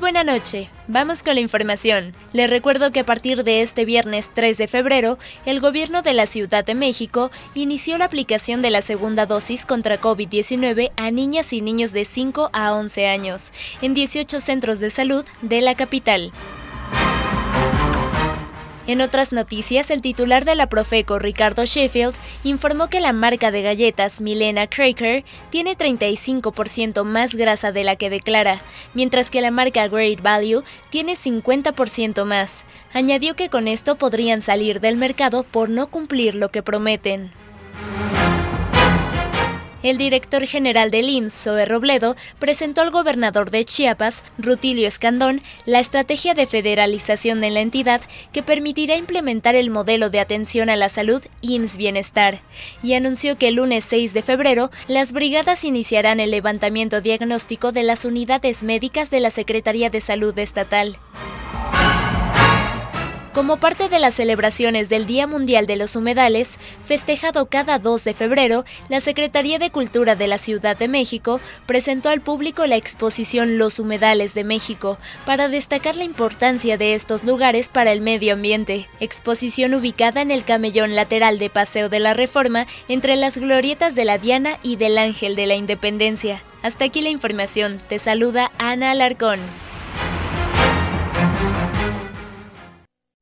Buena noche. Vamos con la información. Les recuerdo que a partir de este viernes 3 de febrero, el gobierno de la Ciudad de México inició la aplicación de la segunda dosis contra COVID-19 a niñas y niños de 5 a 11 años en 18 centros de salud de la capital. En otras noticias, el titular de la Profeco, Ricardo Sheffield, informó que la marca de galletas Milena Cracker tiene 35% más grasa de la que declara, mientras que la marca Great Value tiene 50% más. Añadió que con esto podrían salir del mercado por no cumplir lo que prometen. El director general del IMSS, Zoe Robledo, presentó al gobernador de Chiapas, Rutilio Escandón, la estrategia de federalización de la entidad que permitirá implementar el modelo de atención a la salud IMSS Bienestar, y anunció que el lunes 6 de febrero las brigadas iniciarán el levantamiento diagnóstico de las unidades médicas de la Secretaría de Salud Estatal. Como parte de las celebraciones del Día Mundial de los Humedales, festejado cada 2 de febrero, la Secretaría de Cultura de la Ciudad de México presentó al público la exposición Los Humedales de México para destacar la importancia de estos lugares para el medio ambiente. Exposición ubicada en el camellón lateral de Paseo de la Reforma entre las glorietas de la Diana y del Ángel de la Independencia. Hasta aquí la información. Te saluda Ana Alarcón.